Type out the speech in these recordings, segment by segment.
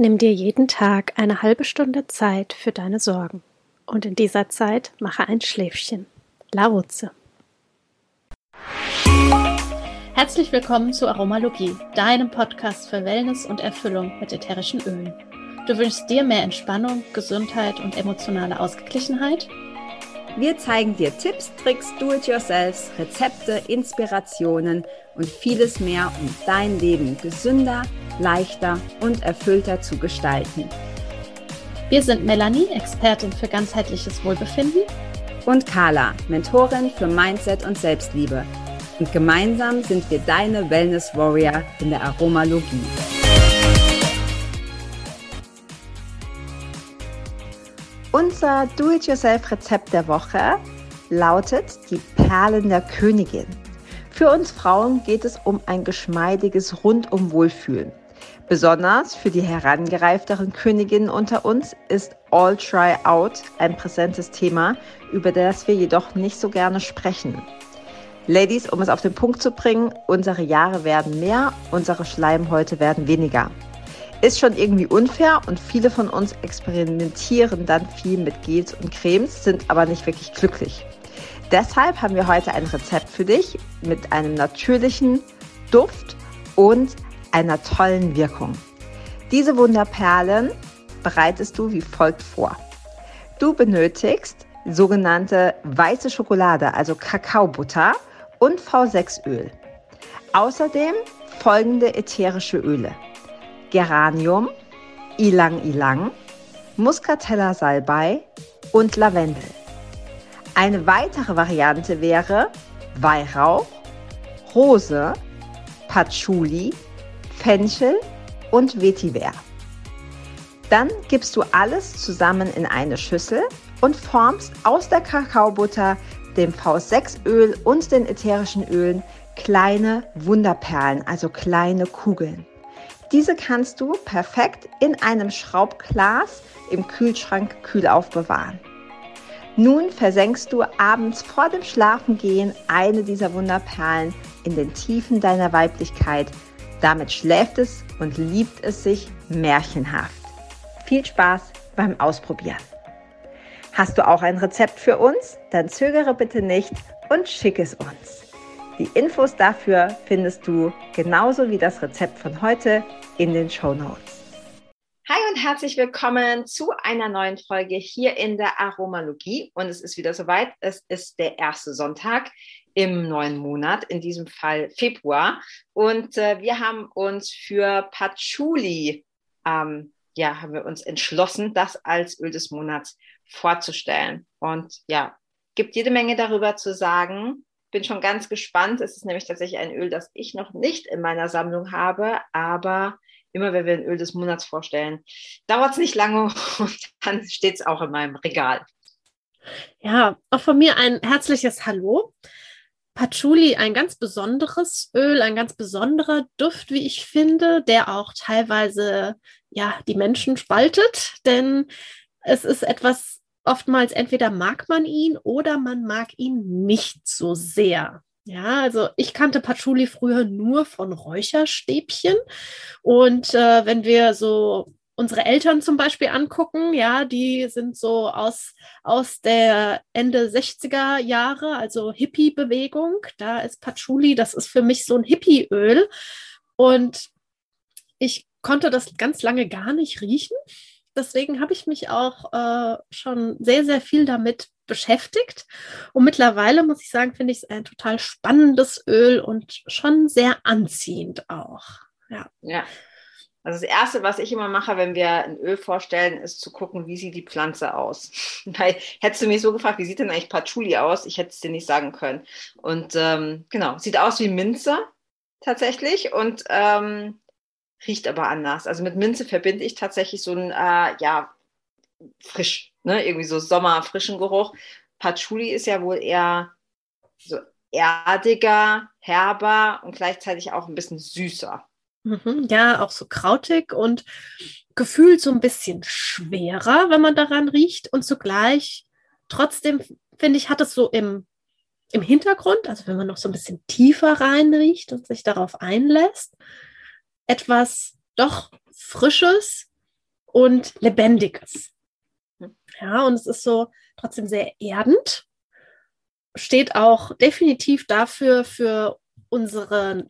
Nimm dir jeden Tag eine halbe Stunde Zeit für deine Sorgen und in dieser Zeit mache ein Schläfchen. Laruze. Herzlich willkommen zu Aromalogie, deinem Podcast für Wellness und Erfüllung mit ätherischen Ölen. Du wünschst dir mehr Entspannung, Gesundheit und emotionale Ausgeglichenheit? Wir zeigen dir Tipps, Tricks, Do-it-yourselfs, Rezepte, Inspirationen und vieles mehr, um dein Leben gesünder, leichter und erfüllter zu gestalten. Wir sind Melanie, Expertin für ganzheitliches Wohlbefinden. Und Carla, Mentorin für Mindset und Selbstliebe. Und gemeinsam sind wir deine Wellness Warrior in der Aromalogie. Unser Do-it-yourself-Rezept der Woche lautet die Perlen der Königin. Für uns Frauen geht es um ein geschmeidiges Rundum-Wohlfühlen. Besonders für die herangereifteren Königinnen unter uns ist All Try Out ein präsentes Thema, über das wir jedoch nicht so gerne sprechen. Ladies, um es auf den Punkt zu bringen, unsere Jahre werden mehr, unsere Schleimhäute werden weniger. Ist schon irgendwie unfair und viele von uns experimentieren dann viel mit Gels und Cremes, sind aber nicht wirklich glücklich. Deshalb haben wir heute ein Rezept für dich mit einem natürlichen Duft und einer tollen Wirkung. Diese Wunderperlen bereitest du wie folgt vor. Du benötigst sogenannte weiße Schokolade, also Kakaobutter und V6-Öl. Außerdem folgende ätherische Öle. Geranium, Ilang Ilang, Muscatella Salbei und Lavendel. Eine weitere Variante wäre Weihrauch, Rose, Patchouli Fenchel und Vetiver. Dann gibst du alles zusammen in eine Schüssel und formst aus der Kakaobutter, dem V6-Öl und den ätherischen Ölen kleine Wunderperlen, also kleine Kugeln. Diese kannst du perfekt in einem Schraubglas im Kühlschrank kühl aufbewahren. Nun versenkst du abends vor dem Schlafengehen eine dieser Wunderperlen in den Tiefen deiner Weiblichkeit damit schläft es und liebt es sich märchenhaft. Viel Spaß beim Ausprobieren. Hast du auch ein Rezept für uns? Dann zögere bitte nicht und schick es uns. Die Infos dafür findest du genauso wie das Rezept von heute in den Show Notes. Hi und herzlich willkommen zu einer neuen Folge hier in der Aromalogie. Und es ist wieder soweit. Es ist der erste Sonntag im neuen Monat, in diesem Fall Februar. Und äh, wir haben uns für Patchouli, ähm, ja, haben wir uns entschlossen, das als Öl des Monats vorzustellen. Und ja, gibt jede Menge darüber zu sagen. Bin schon ganz gespannt. Es ist nämlich tatsächlich ein Öl, das ich noch nicht in meiner Sammlung habe, aber immer wenn wir ein Öl des Monats vorstellen, dauert es nicht lange und dann steht es auch in meinem Regal. Ja, auch von mir ein herzliches Hallo. Patchouli ein ganz besonderes Öl, ein ganz besonderer Duft, wie ich finde, der auch teilweise ja die Menschen spaltet, denn es ist etwas oftmals entweder mag man ihn oder man mag ihn nicht so sehr. Ja, also ich kannte Patchouli früher nur von Räucherstäbchen und äh, wenn wir so unsere Eltern zum Beispiel angucken, ja, die sind so aus, aus der Ende 60er Jahre, also Hippie-Bewegung. Da ist Patchouli, das ist für mich so ein Hippie-Öl. Und ich konnte das ganz lange gar nicht riechen. Deswegen habe ich mich auch äh, schon sehr, sehr viel damit beschäftigt. Und mittlerweile muss ich sagen, finde ich es ein total spannendes Öl und schon sehr anziehend auch. Ja. ja. Also das Erste, was ich immer mache, wenn wir ein Öl vorstellen, ist zu gucken, wie sieht die Pflanze aus. Weil hättest du mich so gefragt, wie sieht denn eigentlich Patchouli aus? Ich hätte es dir nicht sagen können. Und ähm, genau, sieht aus wie Minze tatsächlich und ähm, riecht aber anders. Also mit Minze verbinde ich tatsächlich so ein, äh, ja, frisch, ne? irgendwie so sommerfrischen Geruch. Patchouli ist ja wohl eher so erdiger, herber und gleichzeitig auch ein bisschen süßer. Mhm, ja, auch so krautig und gefühlt so ein bisschen schwerer, wenn man daran riecht. Und zugleich, trotzdem, finde ich, hat es so im, im Hintergrund, also wenn man noch so ein bisschen tiefer reinriecht und sich darauf einlässt, etwas doch Frisches, und Lebendiges. Hm. Ja, und es ist so trotzdem sehr erdend. Steht auch definitiv dafür, für unseren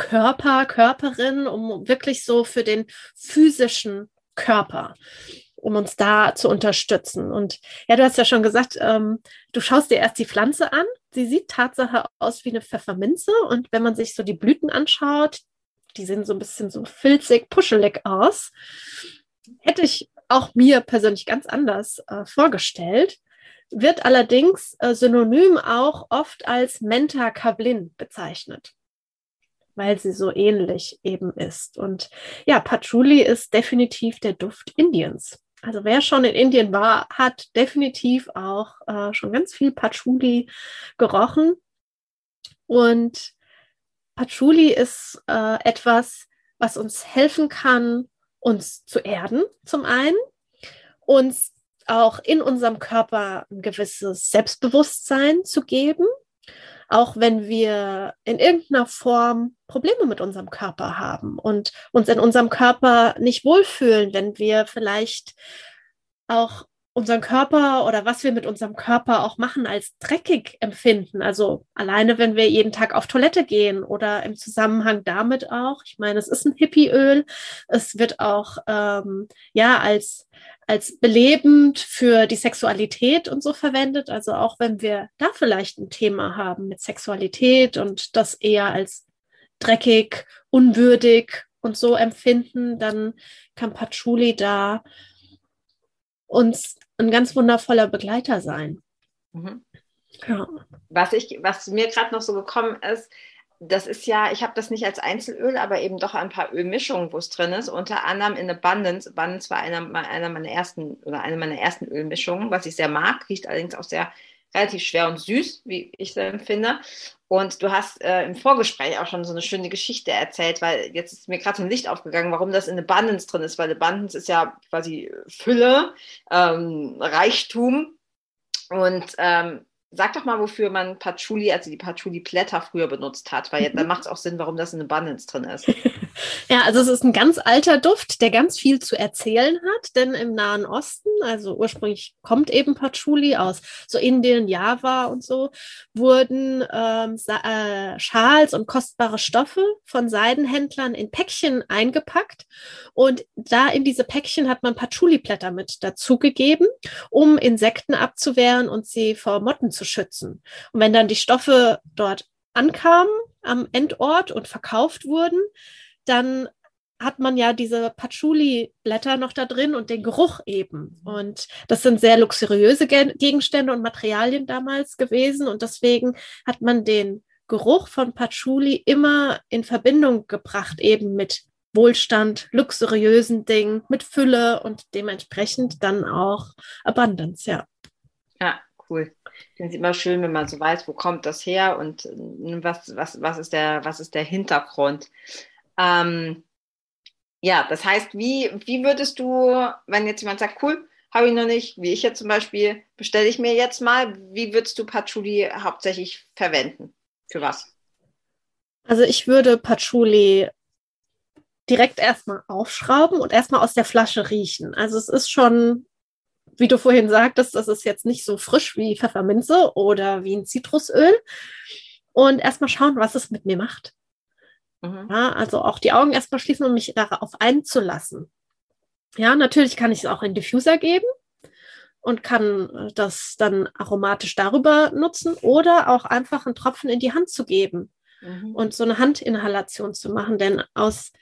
Körper, Körperin, um wirklich so für den physischen Körper, um uns da zu unterstützen. Und ja, du hast ja schon gesagt, ähm, du schaust dir erst die Pflanze an. Sie sieht Tatsache aus wie eine Pfefferminze. Und wenn man sich so die Blüten anschaut, die sehen so ein bisschen so filzig, puschelig aus. Hätte ich auch mir persönlich ganz anders äh, vorgestellt, wird allerdings äh, synonym auch oft als Menta Kablin bezeichnet weil sie so ähnlich eben ist. Und ja, Patchouli ist definitiv der Duft Indiens. Also wer schon in Indien war, hat definitiv auch äh, schon ganz viel Patchouli gerochen. Und Patchouli ist äh, etwas, was uns helfen kann, uns zu erden, zum einen, uns auch in unserem Körper ein gewisses Selbstbewusstsein zu geben auch wenn wir in irgendeiner Form Probleme mit unserem Körper haben und uns in unserem Körper nicht wohlfühlen, wenn wir vielleicht auch unseren Körper oder was wir mit unserem Körper auch machen als dreckig empfinden. Also alleine, wenn wir jeden Tag auf Toilette gehen oder im Zusammenhang damit auch. Ich meine, es ist ein Hippieöl. Es wird auch ähm, ja als als belebend für die Sexualität und so verwendet. Also auch wenn wir da vielleicht ein Thema haben mit Sexualität und das eher als dreckig, unwürdig und so empfinden, dann kann Patchouli da uns ein ganz wundervoller Begleiter sein. Mhm. Ja. Was ich, was mir gerade noch so gekommen ist, das ist ja, ich habe das nicht als Einzelöl, aber eben doch ein paar Ölmischungen, wo es drin ist. Unter anderem in Abundance. Abundance war einer, einer meiner ersten oder eine meiner ersten Ölmischungen, was ich sehr mag. Riecht allerdings auch sehr relativ schwer und süß, wie ich es empfinde. Und du hast äh, im Vorgespräch auch schon so eine schöne Geschichte erzählt, weil jetzt ist mir gerade so ein Licht aufgegangen, warum das in Abundance drin ist, weil Abundance ist ja quasi Fülle, ähm, Reichtum. Und ähm, Sag doch mal, wofür man Patchouli, also die Patchouli-Blätter früher benutzt hat, weil mhm. dann macht es auch Sinn, warum das in Abundance drin ist. ja, also es ist ein ganz alter Duft, der ganz viel zu erzählen hat, denn im Nahen Osten, also ursprünglich kommt eben Patchouli aus so Indien, Java und so, wurden ähm, äh, Schals und kostbare Stoffe von Seidenhändlern in Päckchen eingepackt und da in diese Päckchen hat man Patchouli-Blätter mit dazugegeben, um Insekten abzuwehren und sie vor Motten zu zu schützen. Und wenn dann die Stoffe dort ankamen am Endort und verkauft wurden, dann hat man ja diese Patchouli-Blätter noch da drin und den Geruch eben. Und das sind sehr luxuriöse Gegenstände und Materialien damals gewesen. Und deswegen hat man den Geruch von Patchouli immer in Verbindung gebracht, eben mit Wohlstand, luxuriösen Dingen, mit Fülle und dementsprechend dann auch Abundance, ja. Ja, cool. Ich finde es immer schön, wenn man so weiß, wo kommt das her und äh, was, was, was, ist, der, was ist der Hintergrund. Ähm, ja, das heißt, wie, wie würdest du, wenn jetzt jemand sagt, cool, habe ich noch nicht, wie ich jetzt zum Beispiel, bestelle ich mir jetzt mal, wie würdest du Patchouli hauptsächlich verwenden? Für was? Also ich würde Patchouli direkt erstmal aufschrauben und erstmal aus der Flasche riechen. Also es ist schon wie du vorhin sagtest, das ist jetzt nicht so frisch wie Pfefferminze oder wie ein Zitrusöl. Und erstmal schauen, was es mit mir macht. Mhm. Ja, also auch die Augen erstmal schließen und mich darauf einzulassen. Ja, natürlich kann ich es auch in Diffuser geben und kann das dann aromatisch darüber nutzen oder auch einfach einen Tropfen in die Hand zu geben mhm. und so eine Handinhalation zu machen. Denn aus,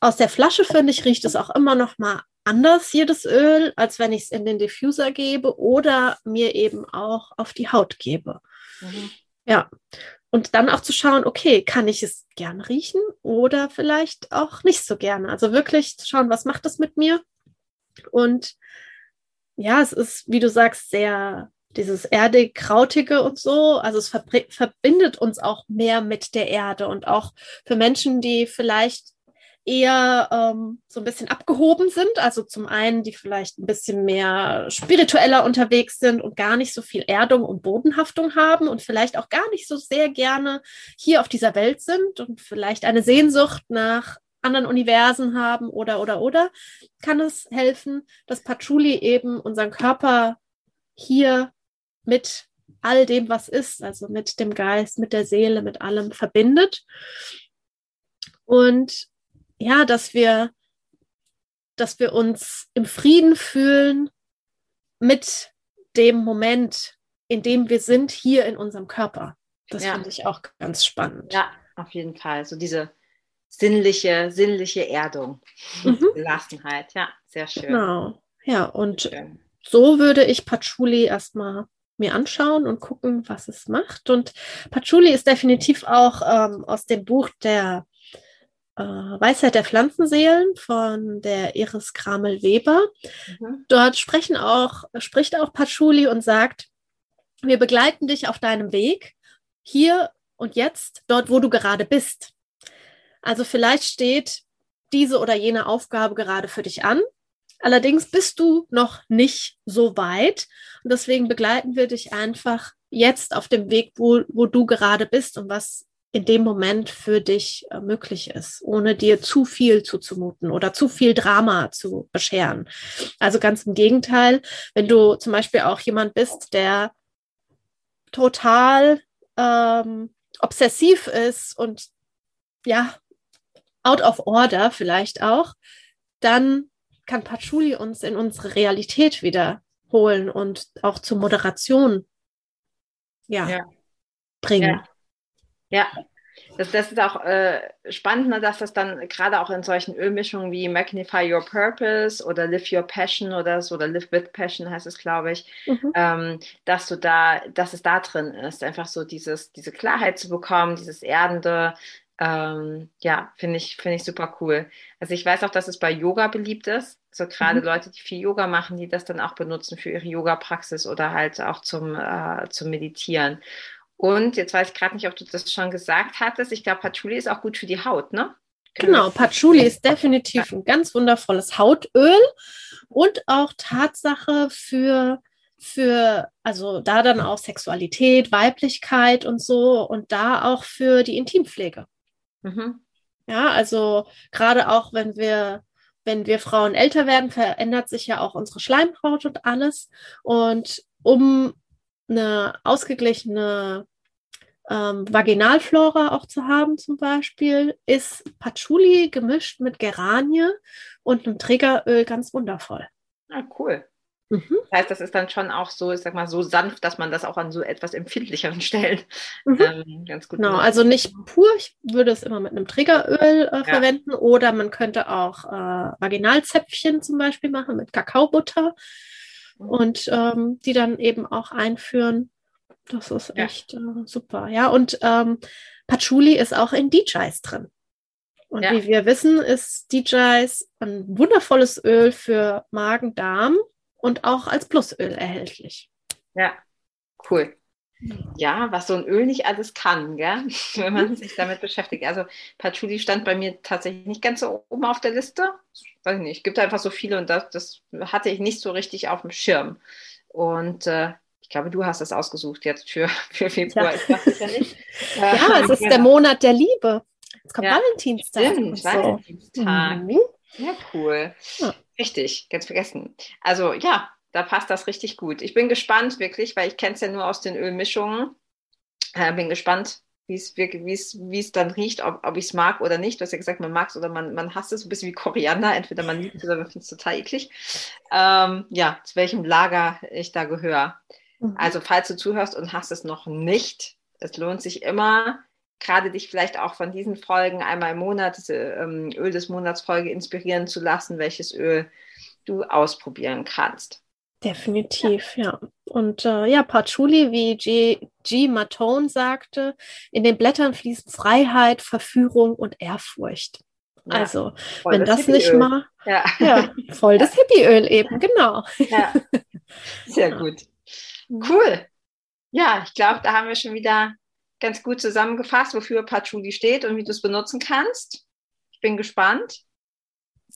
aus der Flasche, finde ich, riecht es auch immer noch mal anders jedes Öl, als wenn ich es in den Diffuser gebe oder mir eben auch auf die Haut gebe. Mhm. Ja. Und dann auch zu schauen, okay, kann ich es gern riechen oder vielleicht auch nicht so gerne. Also wirklich zu schauen, was macht das mit mir? Und ja, es ist, wie du sagst, sehr dieses erdig, krautige und so. Also es verbindet uns auch mehr mit der Erde und auch für Menschen, die vielleicht eher ähm, so ein bisschen abgehoben sind. Also zum einen, die vielleicht ein bisschen mehr spiritueller unterwegs sind und gar nicht so viel Erdung und Bodenhaftung haben und vielleicht auch gar nicht so sehr gerne hier auf dieser Welt sind und vielleicht eine Sehnsucht nach anderen Universen haben oder, oder, oder, kann es helfen, dass Patchouli eben unseren Körper hier mit all dem, was ist, also mit dem Geist, mit der Seele, mit allem verbindet. Und ja, dass wir, dass wir uns im Frieden fühlen mit dem Moment, in dem wir sind, hier in unserem Körper. Das ja. finde ich auch ganz spannend. Ja, auf jeden Fall. So diese sinnliche, sinnliche Erdung, mhm. Gelassenheit. Ja, sehr schön. Genau. Ja, und so würde ich Patchouli erstmal mir anschauen und gucken, was es macht. Und Patchouli ist definitiv auch ähm, aus dem Buch der äh, Weisheit der Pflanzenseelen von der Iris Kramel-Weber. Mhm. Dort sprechen auch, spricht auch Patchouli und sagt, wir begleiten dich auf deinem Weg, hier und jetzt, dort, wo du gerade bist. Also vielleicht steht diese oder jene Aufgabe gerade für dich an. Allerdings bist du noch nicht so weit und deswegen begleiten wir dich einfach jetzt auf dem Weg, wo, wo du gerade bist und was in dem Moment für dich äh, möglich ist, ohne dir zu viel zuzumuten oder zu viel Drama zu bescheren. Also ganz im Gegenteil, wenn du zum Beispiel auch jemand bist, der total ähm, obsessiv ist und ja, out of order vielleicht auch, dann kann Patchouli uns in unsere Realität wieder holen und auch zur Moderation ja, ja. bringen. Ja. Ja. Das, das ist auch äh, spannend, ne, dass das dann gerade auch in solchen Ölmischungen wie Magnify Your Purpose oder Live Your Passion oder so, oder Live with Passion heißt es, glaube ich, mhm. ähm, dass du da, dass es da drin ist, einfach so dieses, diese Klarheit zu bekommen, dieses Erdende, ähm, ja, finde ich, finde ich super cool. Also ich weiß auch, dass es bei Yoga beliebt ist. So gerade mhm. Leute, die viel Yoga machen, die das dann auch benutzen für ihre Yoga-Praxis oder halt auch zum, äh, zum Meditieren. Und jetzt weiß ich gerade nicht, ob du das schon gesagt hattest. Ich glaube, Patchouli ist auch gut für die Haut, ne? Genau, Patchouli ist definitiv ein ganz wundervolles Hautöl und auch Tatsache für für, also da dann auch Sexualität, Weiblichkeit und so und da auch für die Intimpflege. Mhm. Ja, also gerade auch wenn wir, wenn wir Frauen älter werden, verändert sich ja auch unsere Schleimhaut und alles. Und um eine ausgeglichene ähm, Vaginalflora auch zu haben, zum Beispiel, ist Patchouli gemischt mit Geranie und einem Triggeröl ganz wundervoll. Ah, cool. Mhm. Das heißt, das ist dann schon auch so, ich sag mal, so sanft, dass man das auch an so etwas empfindlicheren Stellen mhm. ähm, ganz gut Genau, also nicht pur, ich würde es immer mit einem Triggeröl äh, ja. verwenden oder man könnte auch äh, Vaginalzäpfchen zum Beispiel machen mit Kakaobutter mhm. und ähm, die dann eben auch einführen. Das ist ja. echt äh, super. Ja, und ähm, Patchouli ist auch in DJs drin. Und ja. wie wir wissen, ist DJs ein wundervolles Öl für Magen, Darm und auch als Plusöl erhältlich. Ja, cool. Ja, was so ein Öl nicht alles kann, gell? wenn man sich damit beschäftigt. Also Patchouli stand bei mir tatsächlich nicht ganz so oben auf der Liste. Weiß ich nicht, es gibt einfach so viele und das, das hatte ich nicht so richtig auf dem Schirm. Und äh, glaube, du hast das ausgesucht jetzt für, für Februar. Ja, ja, nicht. ja es ist der Monat der Liebe. Jetzt kommt ja, Valentinstag. Stimmt, so. Valentinstag. Mhm. Ja, cool. Ja. Richtig, ganz vergessen. Also ja, da passt das richtig gut. Ich bin gespannt wirklich, weil ich kenne es ja nur aus den Ölmischungen. Äh, bin gespannt, wie es dann riecht, ob, ob ich es mag oder nicht. Du hast ja gesagt, man mag es oder man, man hasst es, so ein bisschen wie Koriander. Entweder man liebt es oder man findet es total eklig. Ähm, ja, zu welchem Lager ich da gehöre. Mhm. Also, falls du zuhörst und hast es noch nicht, es lohnt sich immer, gerade dich vielleicht auch von diesen Folgen einmal im Monat, diese ähm, Öl des Monats Folge inspirieren zu lassen, welches Öl du ausprobieren kannst. Definitiv, ja. ja. Und äh, ja, Patchouli, wie G. G. Matone sagte, in den Blättern fließen Freiheit, Verführung und Ehrfurcht. Ja, also, wenn das nicht mal, ja. ja, voll das Hippieöl eben, genau. Ja, sehr gut. Cool. Ja, ich glaube, da haben wir schon wieder ganz gut zusammengefasst, wofür Patchouli steht und wie du es benutzen kannst. Ich bin gespannt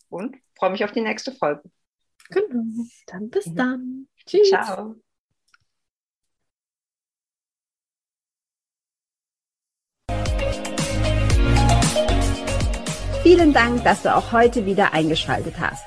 und freue mich auf die nächste Folge. Genau. Dann bis mhm. dann. Tschüss. Ciao. Vielen Dank, dass du auch heute wieder eingeschaltet hast.